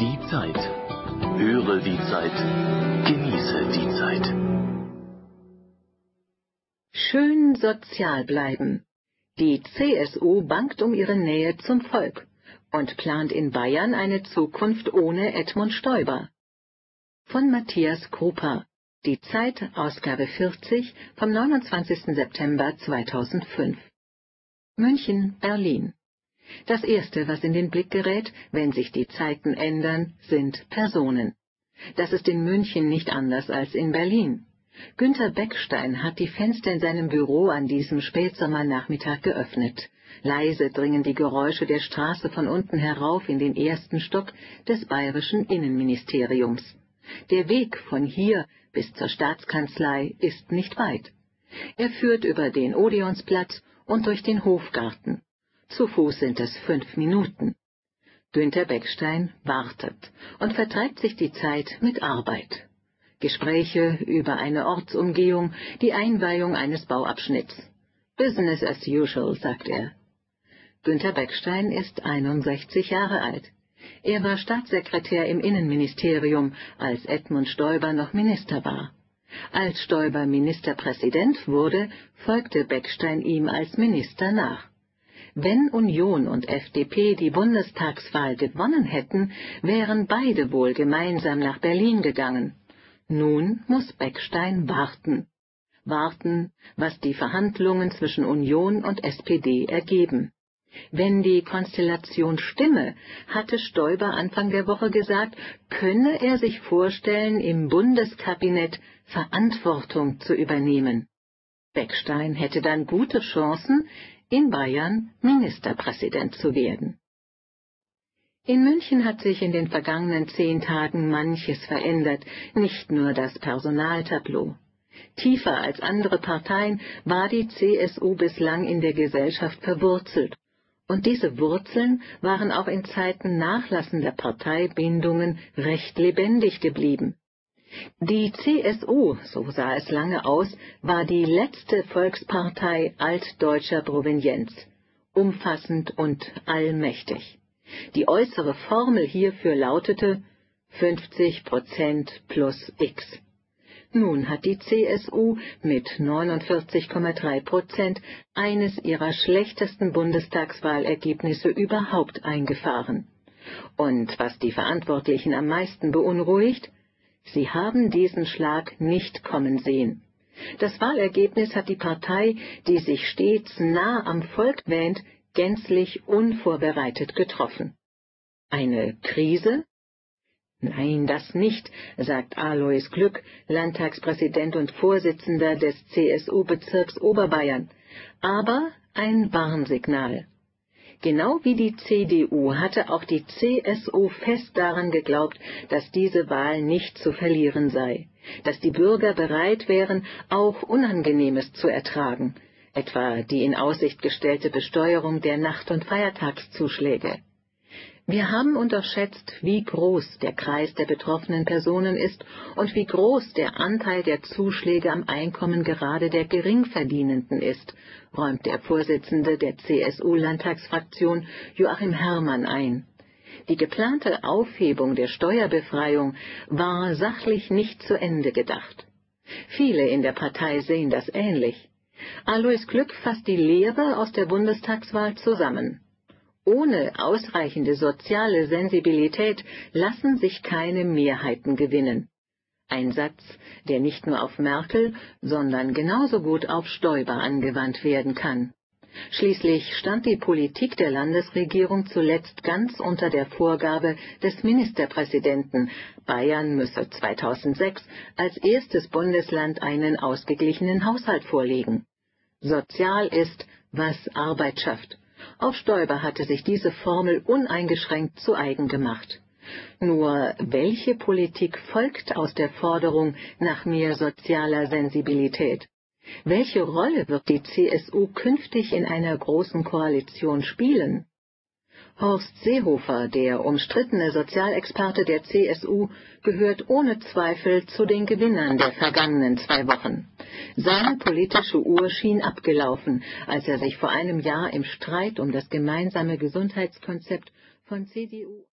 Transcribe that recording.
Die Zeit. Höre die Zeit. Genieße die Zeit. Schön sozial bleiben. Die CSU bangt um ihre Nähe zum Volk und plant in Bayern eine Zukunft ohne Edmund Stoiber. Von Matthias Krupa. Die Zeit, Ausgabe 40 vom 29. September 2005. München, Berlin. Das Erste, was in den Blick gerät, wenn sich die Zeiten ändern, sind Personen. Das ist in München nicht anders als in Berlin. Günter Beckstein hat die Fenster in seinem Büro an diesem Spätsommernachmittag geöffnet. Leise dringen die Geräusche der Straße von unten herauf in den ersten Stock des bayerischen Innenministeriums. Der Weg von hier bis zur Staatskanzlei ist nicht weit. Er führt über den Odeonsplatz und durch den Hofgarten. Zu Fuß sind es fünf Minuten. Günter Beckstein wartet und vertreibt sich die Zeit mit Arbeit. Gespräche über eine Ortsumgehung, die Einweihung eines Bauabschnitts. Business as usual, sagt er. Günter Beckstein ist 61 Jahre alt. Er war Staatssekretär im Innenministerium, als Edmund Stoiber noch Minister war. Als Stoiber Ministerpräsident wurde, folgte Beckstein ihm als Minister nach. Wenn Union und FDP die Bundestagswahl gewonnen hätten, wären beide wohl gemeinsam nach Berlin gegangen. Nun muss Beckstein warten. Warten, was die Verhandlungen zwischen Union und SPD ergeben. Wenn die Konstellation stimme, hatte Stoiber Anfang der Woche gesagt, könne er sich vorstellen, im Bundeskabinett Verantwortung zu übernehmen. Beckstein hätte dann gute Chancen, in Bayern Ministerpräsident zu werden. In München hat sich in den vergangenen zehn Tagen manches verändert, nicht nur das Personaltableau. Tiefer als andere Parteien war die CSU bislang in der Gesellschaft verwurzelt, und diese Wurzeln waren auch in Zeiten nachlassender Parteibindungen recht lebendig geblieben. Die CSU, so sah es lange aus, war die letzte Volkspartei altdeutscher Provenienz, umfassend und allmächtig. Die äußere Formel hierfür lautete 50 Prozent plus X. Nun hat die CSU mit 49,3 Prozent eines ihrer schlechtesten Bundestagswahlergebnisse überhaupt eingefahren. Und was die Verantwortlichen am meisten beunruhigt, Sie haben diesen Schlag nicht kommen sehen. Das Wahlergebnis hat die Partei, die sich stets nah am Volk wähnt, gänzlich unvorbereitet getroffen. Eine Krise? Nein, das nicht, sagt Alois Glück, Landtagspräsident und Vorsitzender des CSU-Bezirks Oberbayern, aber ein Warnsignal. Genau wie die CDU hatte auch die CSU fest daran geglaubt, dass diese Wahl nicht zu verlieren sei, dass die Bürger bereit wären, auch Unangenehmes zu ertragen, etwa die in Aussicht gestellte Besteuerung der Nacht- und Feiertagszuschläge. Wir haben unterschätzt, wie groß der Kreis der betroffenen Personen ist und wie groß der Anteil der Zuschläge am Einkommen gerade der Geringverdienenden ist, räumt der Vorsitzende der CSU-Landtagsfraktion Joachim Herrmann ein. Die geplante Aufhebung der Steuerbefreiung war sachlich nicht zu Ende gedacht. Viele in der Partei sehen das ähnlich. Alois Glück fasst die Lehre aus der Bundestagswahl zusammen. Ohne ausreichende soziale Sensibilität lassen sich keine Mehrheiten gewinnen. Ein Satz, der nicht nur auf Merkel, sondern genauso gut auf Stoiber angewandt werden kann. Schließlich stand die Politik der Landesregierung zuletzt ganz unter der Vorgabe des Ministerpräsidenten, Bayern müsse 2006 als erstes Bundesland einen ausgeglichenen Haushalt vorlegen. Sozial ist, was Arbeit schafft auf Stoiber hatte sich diese Formel uneingeschränkt zu eigen gemacht. Nur welche Politik folgt aus der Forderung nach mehr sozialer Sensibilität? Welche Rolle wird die CSU künftig in einer großen Koalition spielen? Horst Seehofer, der umstrittene Sozialexperte der CSU, gehört ohne Zweifel zu den Gewinnern der vergangenen zwei Wochen. Seine politische Uhr schien abgelaufen, als er sich vor einem Jahr im Streit um das gemeinsame Gesundheitskonzept von CDU